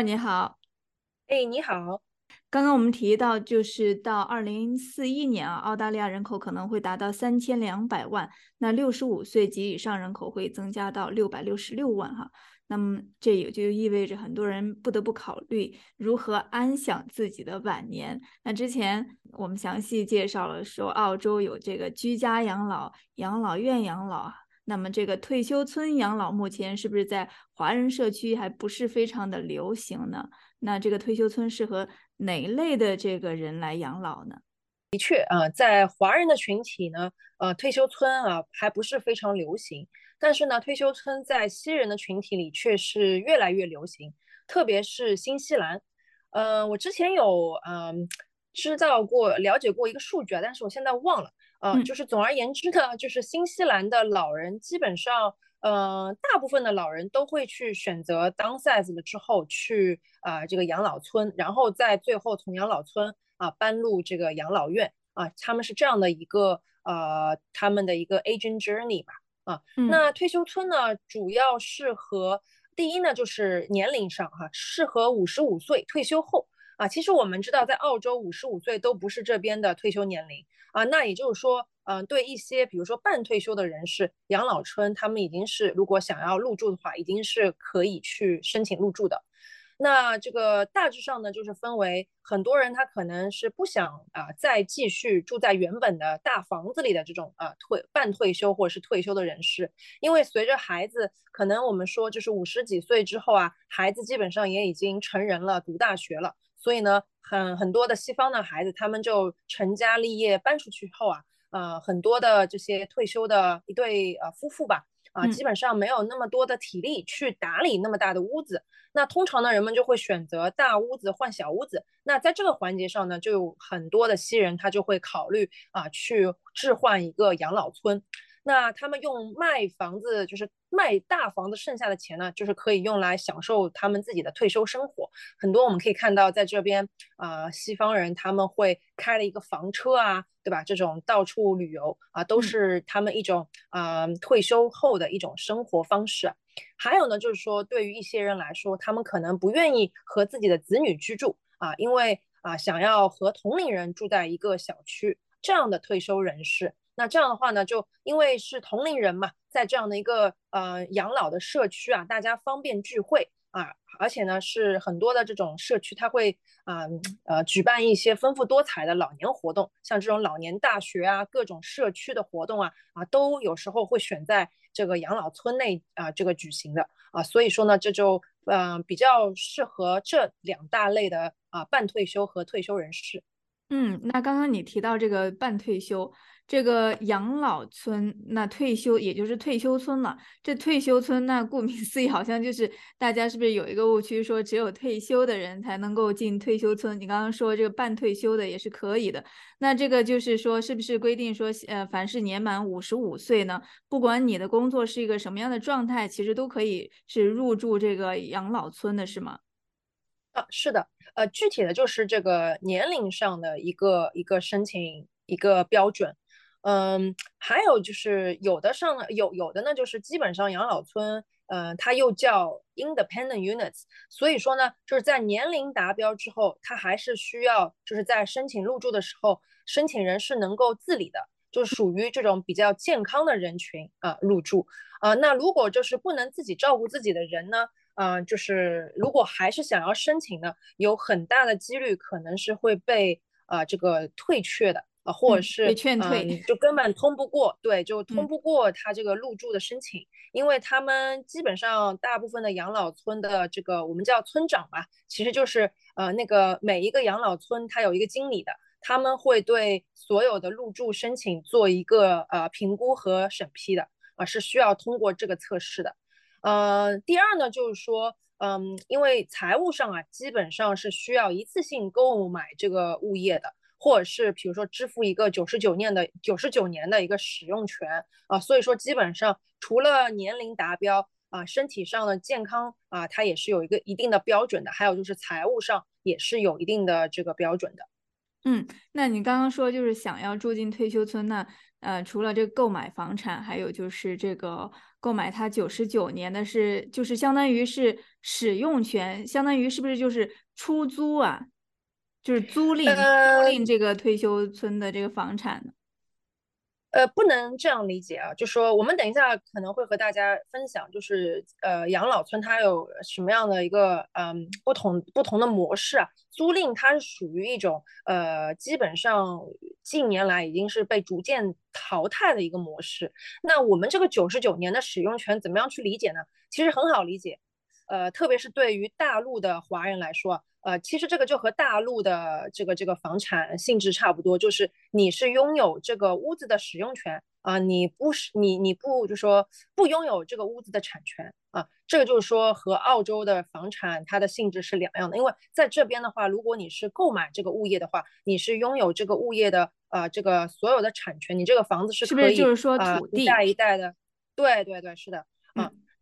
Laura 你好，哎，你好。刚刚我们提到，就是到二零四一年啊，澳大利亚人口可能会达到三千两百万，那六十五岁及以上人口会增加到六百六十六万哈。那么这也就意味着很多人不得不考虑如何安享自己的晚年。那之前我们详细介绍了说，澳洲有这个居家养老、养老院养老。那么这个退休村养老目前是不是在华人社区还不是非常的流行呢？那这个退休村适合哪一类的这个人来养老呢？的确啊，在华人的群体呢，呃，退休村啊还不是非常流行。但是呢，退休村在西人的群体里却是越来越流行，特别是新西兰。嗯，我之前有嗯知道过、了解过一个数据啊，但是我现在忘了。呃，就是总而言之呢，就是新西兰的老人基本上，呃，大部分的老人都会去选择 downsize 了之后去啊这个养老村，然后在最后从养老村啊搬入这个养老院。啊，他们是这样的一个呃他们的一个 aging journey 吧啊，那退休村呢主要适合第一呢就是年龄上哈，适合五十五岁退休后。啊，其实我们知道，在澳洲五十五岁都不是这边的退休年龄啊。那也就是说，嗯，对一些比如说半退休的人士，养老村他们已经是如果想要入住的话，已经是可以去申请入住的。那这个大致上呢，就是分为很多人他可能是不想啊再继续住在原本的大房子里的这种啊退半退休或者是退休的人士，因为随着孩子可能我们说就是五十几岁之后啊，孩子基本上也已经成人了，读大学了，所以呢，很很多的西方的孩子他们就成家立业搬出去后啊，呃很多的这些退休的一对呃夫妇吧。啊，基本上没有那么多的体力去打理那么大的屋子，那通常呢，人们就会选择大屋子换小屋子。那在这个环节上呢，就有很多的西人他就会考虑啊，去置换一个养老村。那他们用卖房子，就是卖大房子剩下的钱呢，就是可以用来享受他们自己的退休生活。很多我们可以看到，在这边啊，西方人他们会开了一个房车啊，对吧？这种到处旅游啊，都是他们一种啊退休后的一种生活方式。还有呢，就是说对于一些人来说，他们可能不愿意和自己的子女居住啊，因为啊想要和同龄人住在一个小区，这样的退休人士。那这样的话呢，就因为是同龄人嘛，在这样的一个呃养老的社区啊，大家方便聚会啊，而且呢是很多的这种社区，它会啊呃举办一些丰富多彩的老年活动，像这种老年大学啊，各种社区的活动啊啊，都有时候会选在这个养老村内啊这个举行的啊，所以说呢，这就嗯比较适合这两大类的啊半退休和退休人士。嗯，那刚刚你提到这个半退休。这个养老村，那退休也就是退休村了。这退休村，那顾名思义，好像就是大家是不是有一个误区，说只有退休的人才能够进退休村？你刚刚说这个半退休的也是可以的。那这个就是说，是不是规定说，呃，凡是年满五十五岁呢，不管你的工作是一个什么样的状态，其实都可以是入住这个养老村的，是吗？啊，是的，呃，具体的就是这个年龄上的一个一个申请一个标准。嗯，还有就是有的上有有的呢，就是基本上养老村，嗯，它又叫 independent units，所以说呢，就是在年龄达标之后，它还是需要就是在申请入住的时候，申请人是能够自理的，就属于这种比较健康的人群啊入住啊。那如果就是不能自己照顾自己的人呢，嗯，就是如果还是想要申请呢，有很大的几率可能是会被啊这个退却的。啊，或者是劝退，就根本通不过，对，就通不过他这个入住的申请，因为他们基本上大部分的养老村的这个我们叫村长吧，其实就是呃那个每一个养老村它有一个经理的，他们会对所有的入住申请做一个呃评估和审批的，啊是需要通过这个测试的。呃，第二呢就是说，嗯，因为财务上啊基本上是需要一次性购买这个物业的。或者是比如说支付一个九十九年的九十九年的一个使用权啊，所以说基本上除了年龄达标啊，身体上的健康啊，它也是有一个一定的标准的，还有就是财务上也是有一定的这个标准的。嗯，那你刚刚说就是想要住进退休村，那呃，除了这个购买房产，还有就是这个购买它九十九年的是，就是相当于是使用权，相当于是不是就是出租啊？就是租赁租赁这个退休村的这个房产呢？呃，不能这样理解啊，就说我们等一下可能会和大家分享，就是呃养老村它有什么样的一个嗯不同不同的模式啊？租赁它是属于一种呃基本上近年来已经是被逐渐淘汰的一个模式。那我们这个九十九年的使用权怎么样去理解呢？其实很好理解，呃，特别是对于大陆的华人来说。呃，其实这个就和大陆的这个这个房产性质差不多，就是你是拥有这个屋子的使用权啊，你不是你你不就说不拥有这个屋子的产权啊，这个就是说和澳洲的房产它的性质是两样的。因为在这边的话，如果你是购买这个物业的话，你是拥有这个物业的呃这个所有的产权，你这个房子是可以啊一代一代的，对对对，是的，嗯。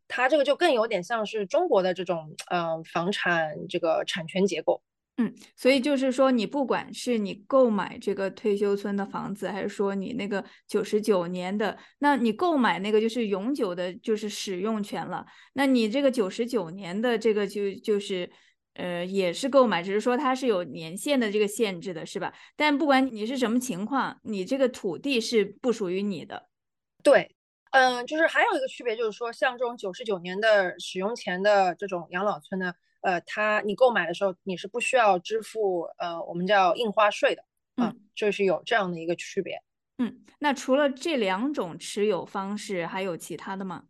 它这个就更有点像是中国的这种呃房产这个产权结构，嗯，所以就是说你不管是你购买这个退休村的房子，还是说你那个九十九年的，那你购买那个就是永久的，就是使用权了。那你这个九十九年的这个就就是呃也是购买，只是说它是有年限的这个限制的，是吧？但不管你是什么情况，你这个土地是不属于你的，对。嗯，就是还有一个区别，就是说像这种九十九年的使用前的这种养老村呢，呃，它你购买的时候你是不需要支付呃我们叫印花税的，嗯，就是有这样的一个区别。嗯，那除了这两种持有方式，还有其他的吗？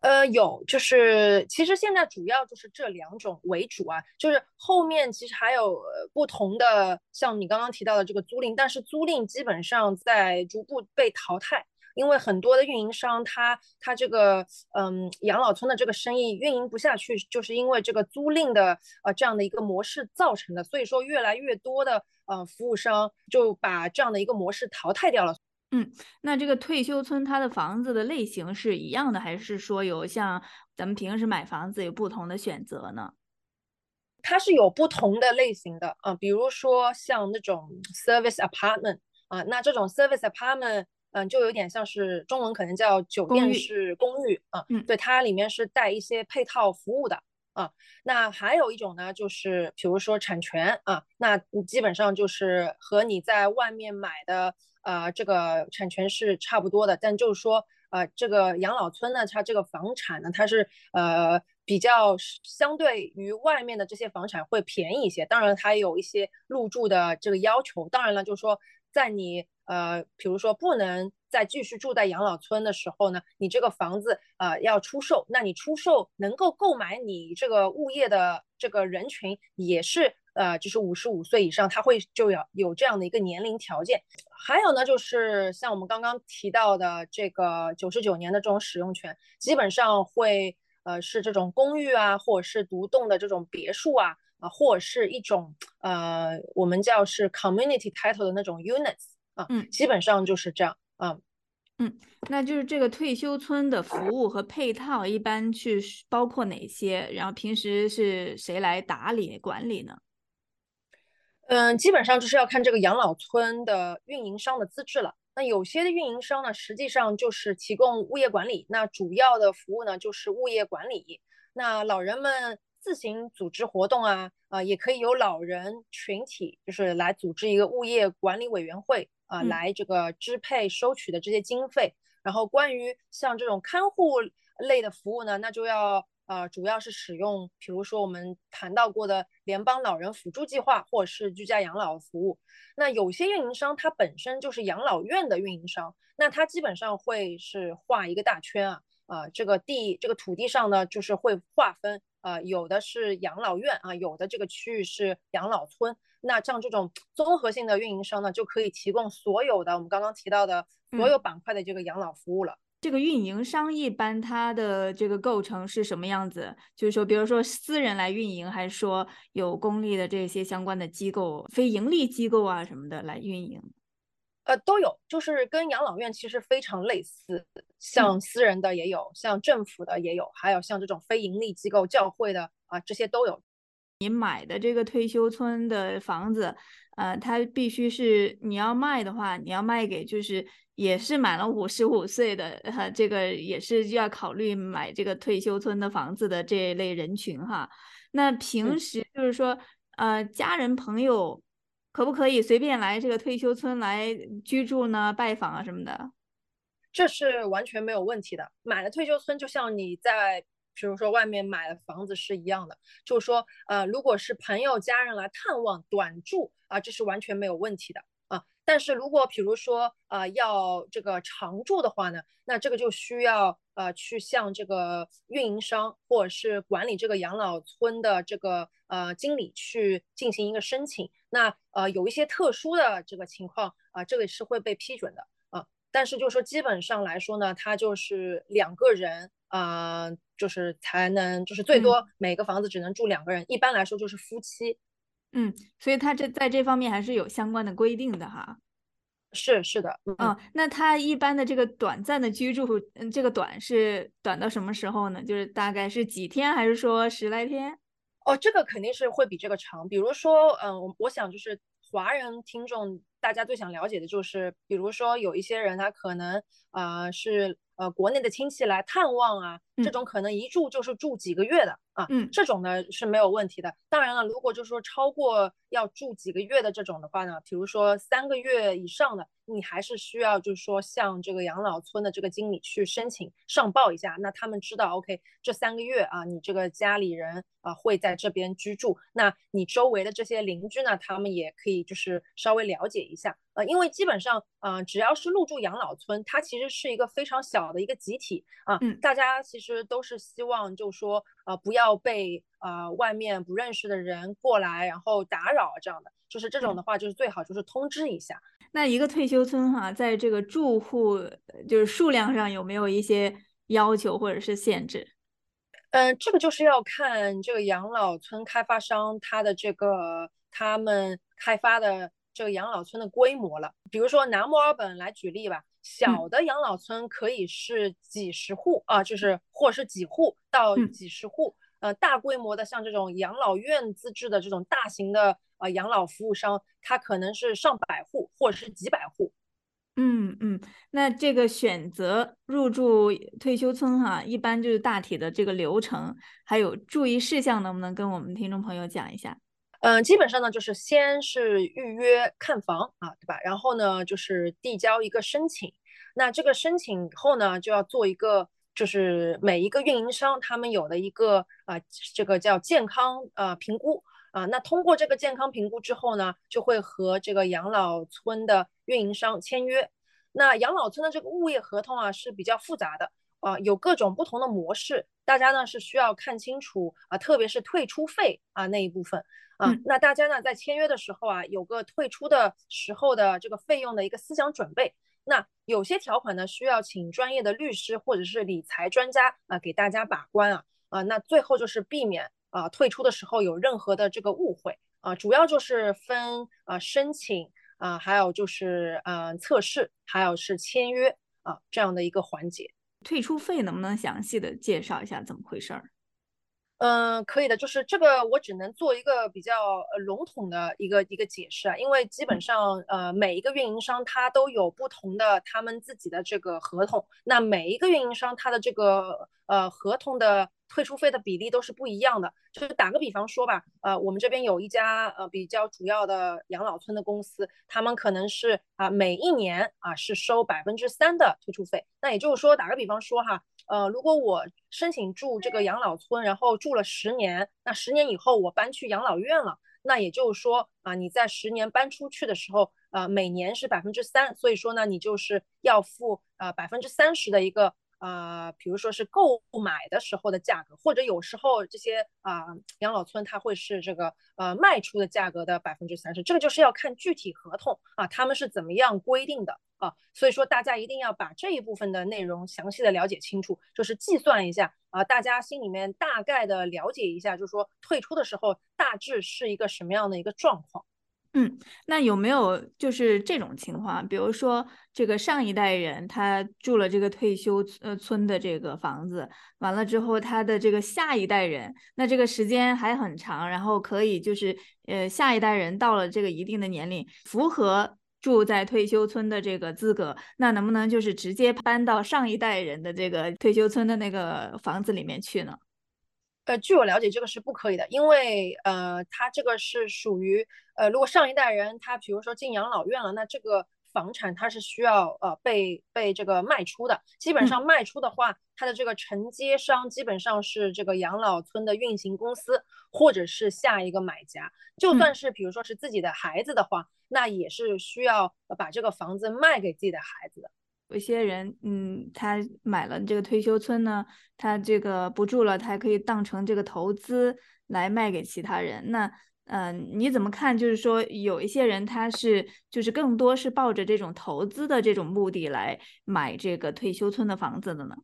呃，有，就是其实现在主要就是这两种为主啊，就是后面其实还有不同的，像你刚刚提到的这个租赁，但是租赁基本上在逐步被淘汰。因为很多的运营商，他他这个嗯养老村的这个生意运营不下去，就是因为这个租赁的呃这样的一个模式造成的。所以说，越来越多的呃服务商就把这样的一个模式淘汰掉了。嗯，那这个退休村它的房子的类型是一样的，还是说有像咱们平时买房子有不同的选择呢？它是有不同的类型的啊，比如说像那种 service apartment 啊，那这种 service apartment。嗯，就有点像是中文可能叫酒店式公寓啊，嗯，对，它里面是带一些配套服务的啊。那还有一种呢，就是比如说产权啊，那基本上就是和你在外面买的呃这个产权是差不多的，但就是说呃这个养老村呢，它这个房产呢，它是呃比较相对于外面的这些房产会便宜一些，当然它有一些入住的这个要求，当然了，就是说在你。呃，比如说不能再继续住在养老村的时候呢，你这个房子呃要出售，那你出售能够购买你这个物业的这个人群也是呃就是五十五岁以上，他会就要有这样的一个年龄条件。还有呢，就是像我们刚刚提到的这个九十九年的这种使用权，基本上会呃是这种公寓啊，或者是独栋的这种别墅啊，啊或者是一种呃我们叫是 community title 的那种 units。啊，嗯，基本上就是这样，啊，嗯，那就是这个退休村的服务和配套一般去包括哪些？然后平时是谁来打理管理呢？嗯，基本上就是要看这个养老村的运营商的资质了。那有些的运营商呢，实际上就是提供物业管理，那主要的服务呢就是物业管理。那老人们自行组织活动啊，啊，也可以由老人群体就是来组织一个物业管理委员会。啊，来这个支配收取的这些经费，然后关于像这种看护类的服务呢，那就要呃，主要是使用，比如说我们谈到过的联邦老人辅助计划，或者是居家养老服务。那有些运营商它本身就是养老院的运营商，那它基本上会是画一个大圈啊，啊，这个地这个土地上呢，就是会划分，呃，有的是养老院啊，有的这个区域是养老村。那像这种综合性的运营商呢，就可以提供所有的我们刚刚提到的所有板块的这个养老服务了。这个运营商一般它的这个构成是什么样子？就是说，比如说私人来运营，还是说有公立的这些相关的机构、非盈利机构啊什么的来运营？呃，都有，就是跟养老院其实非常类似，像私人的也有，像政府的也有，还有像这种非盈利机构、教会的啊，这些都有。你买的这个退休村的房子，呃，它必须是你要卖的话，你要卖给就是也是满了五十五岁的，哈，这个也是要考虑买这个退休村的房子的这一类人群哈。那平时就是说，呃，家人朋友可不可以随便来这个退休村来居住呢？拜访啊什么的？这是完全没有问题的。买了退休村，就像你在，比如说外面买了房子是一样的。就是说，呃，如果是朋友家人来探望短住啊，这是完全没有问题的啊。但是如果比如说，呃，要这个常住的话呢，那这个就需要呃去向这个运营商或者是管理这个养老村的这个呃经理去进行一个申请。那呃有一些特殊的这个情况啊，这个是会被批准的啊。但是就是说，基本上来说呢，它就是两个人啊，就是才能，就是最多每个房子只能住两个人。一般来说就是夫妻。嗯，所以它这在这方面还是有相关的规定的哈。是是的，嗯，那他一般的这个短暂的居住，嗯，这个短是短到什么时候呢？就是大概是几天，还是说十来天？哦，这个肯定是会比这个长。比如说，嗯，我我想就是华人听众。大家最想了解的就是，比如说有一些人，他可能啊是呃国内的亲戚来探望啊，这种可能一住就是住几个月的啊，嗯，这种呢是没有问题的。当然了，如果就是说超过要住几个月的这种的话呢，比如说三个月以上的。你还是需要，就是说向这个养老村的这个经理去申请上报一下，那他们知道，OK，这三个月啊，你这个家里人啊会在这边居住，那你周围的这些邻居呢，他们也可以就是稍微了解一下，呃，因为基本上，嗯，只要是入住养老村，它其实是一个非常小的一个集体啊，大家其实都是希望，就是说，呃，不要被呃外面不认识的人过来然后打扰这样的，就是这种的话，就是最好就是通知一下。那一个退休村哈，在这个住户就是数量上有没有一些要求或者是限制？嗯，这个就是要看这个养老村开发商他的这个他们开发的这个养老村的规模了。比如说拿墨尔本来举例吧，小的养老村可以是几十户啊，就是或者是几户到几十户。呃，大规模的像这种养老院资质的这种大型的。呃，养老服务商，它可能是上百户或者是几百户。嗯嗯，那这个选择入住退休村哈，一般就是大体的这个流程，还有注意事项，能不能跟我们听众朋友讲一下？嗯，基本上呢，就是先是预约看房啊，对吧？然后呢，就是递交一个申请。那这个申请以后呢，就要做一个，就是每一个运营商他们有的一个啊，这个叫健康呃评估。啊，那通过这个健康评估之后呢，就会和这个养老村的运营商签约。那养老村的这个物业合同啊是比较复杂的啊，有各种不同的模式，大家呢是需要看清楚啊，特别是退出费啊那一部分啊。那大家呢在签约的时候啊，有个退出的时候的这个费用的一个思想准备。那有些条款呢需要请专业的律师或者是理财专家啊给大家把关啊啊。那最后就是避免。啊，退出的时候有任何的这个误会啊，主要就是分啊申请啊，还有就是嗯测试，还有是签约啊这样的一个环节。退出费能不能详细的介绍一下怎么回事儿？嗯，可以的，就是这个我只能做一个比较呃笼统的一个一个解释啊，因为基本上呃每一个运营商它都有不同的他们自己的这个合同，那每一个运营商它的这个呃合同的。退出费的比例都是不一样的，就是打个比方说吧，呃，我们这边有一家呃比较主要的养老村的公司，他们可能是啊每一年啊是收百分之三的退出费，那也就是说打个比方说哈，呃，如果我申请住这个养老村，然后住了十年，那十年以后我搬去养老院了，那也就是说啊你在十年搬出去的时候，呃每年是百分之三，所以说呢你就是要付呃百分之三十的一个。啊，比如说是购买的时候的价格，或者有时候这些啊养老村它会是这个呃卖出的价格的百分之三十，这个就是要看具体合同啊，他们是怎么样规定的啊，所以说大家一定要把这一部分的内容详细的了解清楚，就是计算一下啊，大家心里面大概的了解一下，就是说退出的时候大致是一个什么样的一个状况。嗯，那有没有就是这种情况？比如说，这个上一代人他住了这个退休呃村的这个房子，完了之后，他的这个下一代人，那这个时间还很长，然后可以就是呃下一代人到了这个一定的年龄，符合住在退休村的这个资格，那能不能就是直接搬到上一代人的这个退休村的那个房子里面去呢？呃，据我了解，这个是不可以的，因为呃，它这个是属于呃，如果上一代人他比如说进养老院了，那这个房产它是需要呃被被这个卖出的。基本上卖出的话，它的这个承接商基本上是这个养老村的运行公司或者是下一个买家。就算是比如说是自己的孩子的话，那也是需要把这个房子卖给自己的孩子的。有些人，嗯，他买了这个退休村呢，他这个不住了，他还可以当成这个投资来卖给其他人。那，嗯，你怎么看？就是说，有一些人他是就是更多是抱着这种投资的这种目的来买这个退休村的房子的呢？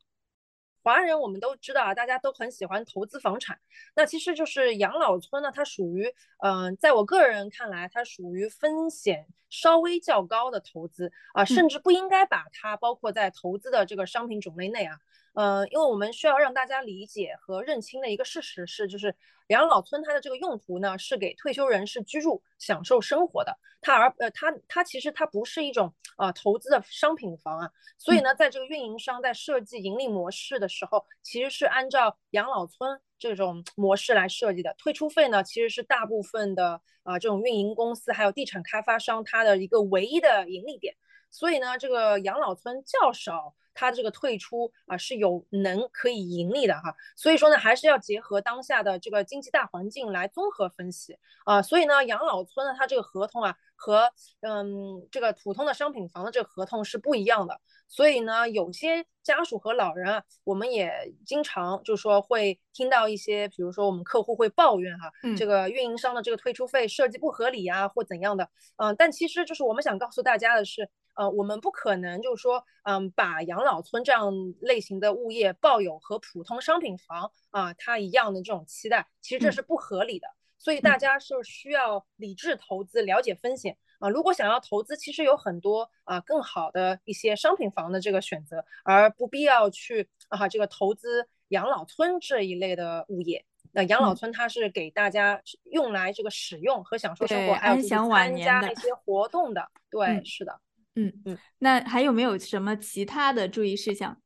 华人我们都知道啊，大家都很喜欢投资房产。那其实就是养老村呢，它属于，嗯，在我个人看来，它属于风险稍微较高的投资啊，甚至不应该把它包括在投资的这个商品种类内啊。呃，因为我们需要让大家理解和认清的一个事实是，就是养老村它的这个用途呢，是给退休人士居住、享受生活的。它而呃，它它其实它不是一种啊投资的商品房啊。所以呢，在这个运营商在设计盈利模式的时候，其实是按照养老村这种模式来设计的。退出费呢，其实是大部分的啊这种运营公司还有地产开发商它的一个唯一的盈利点。所以呢，这个养老村较少。它这个退出啊是有能可以盈利的哈，所以说呢还是要结合当下的这个经济大环境来综合分析啊，所以呢养老村呢它这个合同啊和嗯这个普通的商品房的这个合同是不一样的，所以呢有些家属和老人啊，我们也经常就说会听到一些，比如说我们客户会抱怨哈，这个运营商的这个退出费设计不合理啊或怎样的，嗯，但其实就是我们想告诉大家的是。呃，我们不可能就是说，嗯，把养老村这样类型的物业抱有和普通商品房啊它一样的这种期待，其实这是不合理的。所以大家是需要理智投资，了解风险啊。如果想要投资，其实有很多啊更好的一些商品房的这个选择，而不必要去啊这个投资养老村这一类的物业。那养老村它是给大家用来这个使用和享受生活，还有参加一些活动的。对，是的。嗯嗯，那还有没有什么其他的注意事项？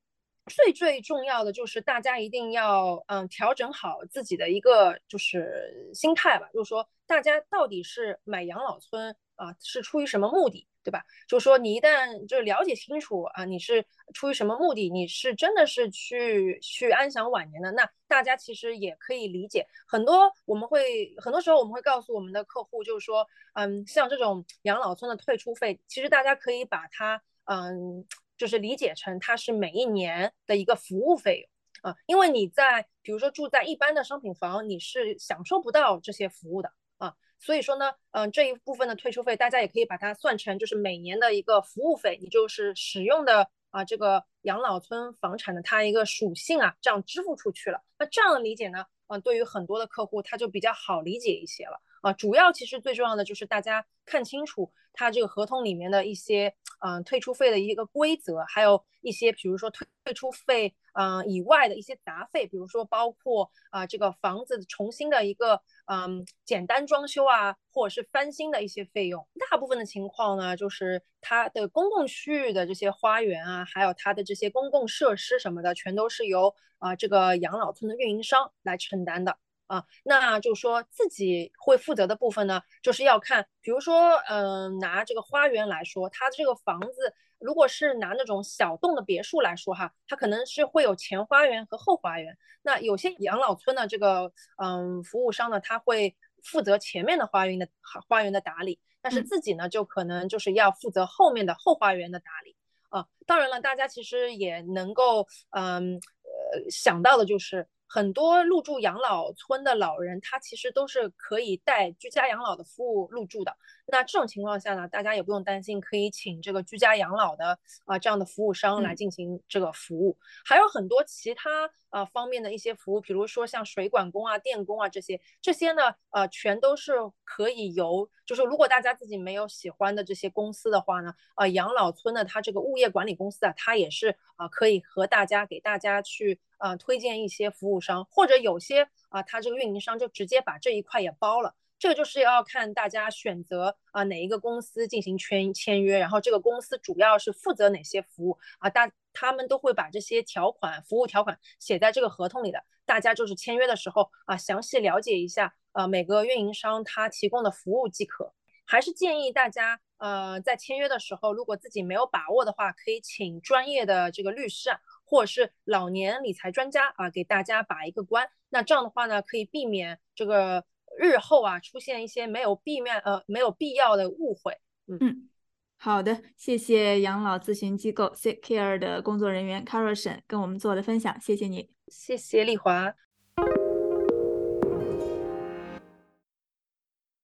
最最重要的就是大家一定要嗯调整好自己的一个就是心态吧，就是说大家到底是买养老村啊是出于什么目的？对吧？就是说，你一旦就了解清楚啊，你是出于什么目的？你是真的是去去安享晚年的？那大家其实也可以理解。很多我们会很多时候我们会告诉我们的客户，就是说，嗯，像这种养老村的退出费，其实大家可以把它嗯，就是理解成它是每一年的一个服务费用啊，因为你在比如说住在一般的商品房，你是享受不到这些服务的。啊所以说呢，嗯，这一部分的退出费，大家也可以把它算成就是每年的一个服务费，你就是使用的啊这个养老村房产的它一个属性啊，这样支付出去了。那这样的理解呢，嗯，对于很多的客户他就比较好理解一些了啊。主要其实最重要的就是大家看清楚它这个合同里面的一些嗯退出费的一个规则，还有一些比如说退退出费嗯以外的一些杂费，比如说包括啊这个房子重新的一个。嗯，简单装修啊，或者是翻新的一些费用，大部分的情况呢，就是它的公共区域的这些花园啊，还有它的这些公共设施什么的，全都是由啊这个养老村的运营商来承担的啊。那就说自己会负责的部分呢，就是要看，比如说，嗯，拿这个花园来说，它这个房子。如果是拿那种小栋的别墅来说哈，它可能是会有前花园和后花园。那有些养老村的这个嗯服务商呢，他会负责前面的花园的花园的打理，但是自己呢就可能就是要负责后面的后花园的打理啊。当然了，大家其实也能够嗯呃想到的就是很多入住养老村的老人，他其实都是可以带居家养老的服务入住的。那这种情况下呢，大家也不用担心，可以请这个居家养老的啊这样的服务商来进行这个服务。还有很多其他呃方面的一些服务，比如说像水管工啊、电工啊这些，这些呢呃全都是可以由，就是如果大家自己没有喜欢的这些公司的话呢，呃养老村的它这个物业管理公司啊，它也是啊可以和大家给大家去呃推荐一些服务商，或者有些啊它这个运营商就直接把这一块也包了。这个就是要看大家选择啊哪一个公司进行签签约，然后这个公司主要是负责哪些服务啊，大他们都会把这些条款、服务条款写在这个合同里的。大家就是签约的时候啊，详细了解一下呃每个运营商他提供的服务即可。还是建议大家呃在签约的时候，如果自己没有把握的话，可以请专业的这个律师啊，或者是老年理财专家啊给大家把一个关。那这样的话呢，可以避免这个。日后啊，出现一些没有避免呃没有必要的误会。嗯，好的，谢谢养老咨询机构 Sick Care 的工作人员 Carson 跟我们做的分享，谢谢你，谢谢丽华。